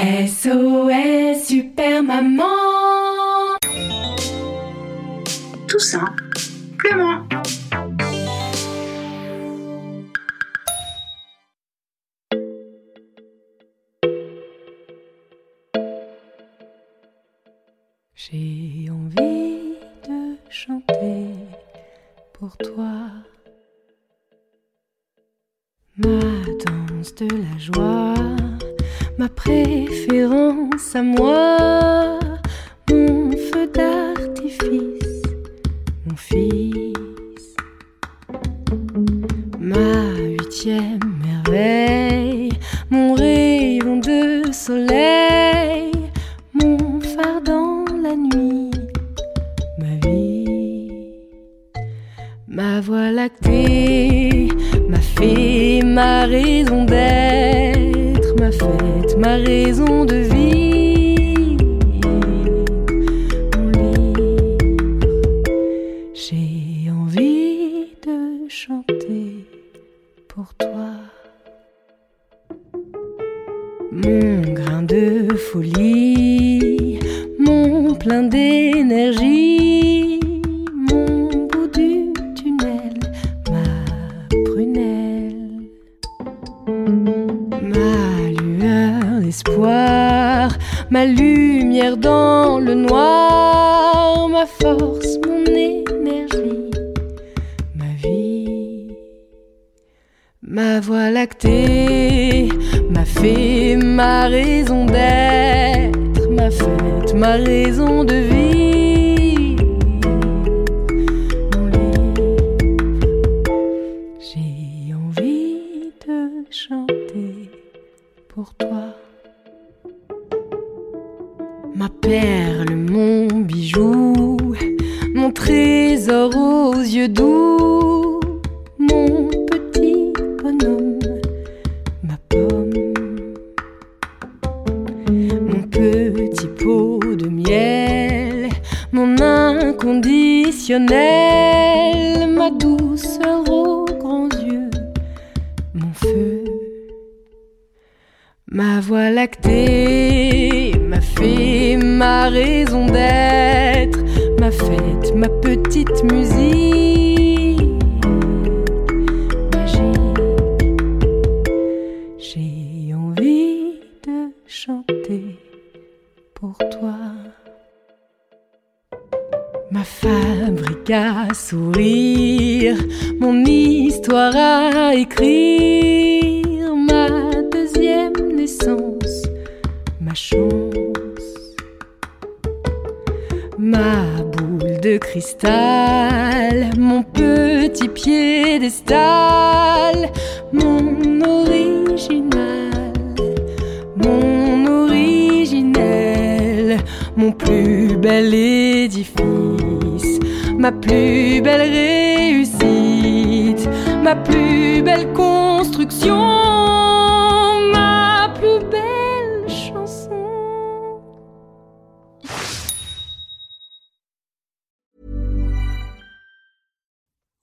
SOS Super Maman. Tout simplement. J'ai envie de chanter pour toi. Ma danse de la joie, ma préférence à moi, mon feu d'artifice, mon fils, ma huitième merveille, mon rayon de soleil, mon phare dans la nuit, ma vie, ma voie lactée, ma fée, ma raison d'être, ma raison de vivre, mon livre. J'ai envie de chanter pour toi. Mon grain de folie, mon plein d'énergie, ma lumière dans le noir, ma force, mon énergie, ma vie. Ma voie lactée, ma fée, ma raison d'être, ma fête, ma raison de vivre. Perle, mon bijou, mon trésor aux yeux doux, mon petit bonhomme, ma pomme, mon petit pot de miel, mon inconditionnel, ma douceur aux grands yeux, mon feu. Ma voie lactée, ma raison d'être, ma fête, ma petite musique, magique. J'ai envie de chanter pour toi. Ma fabrique à sourire, mon histoire à écrire, ma deuxième naissance, ma chance, ma boule de cristal, mon petit piédestal, mon original, mon originel, mon plus bel édifice, ma plus belle réussite, ma plus belle construction,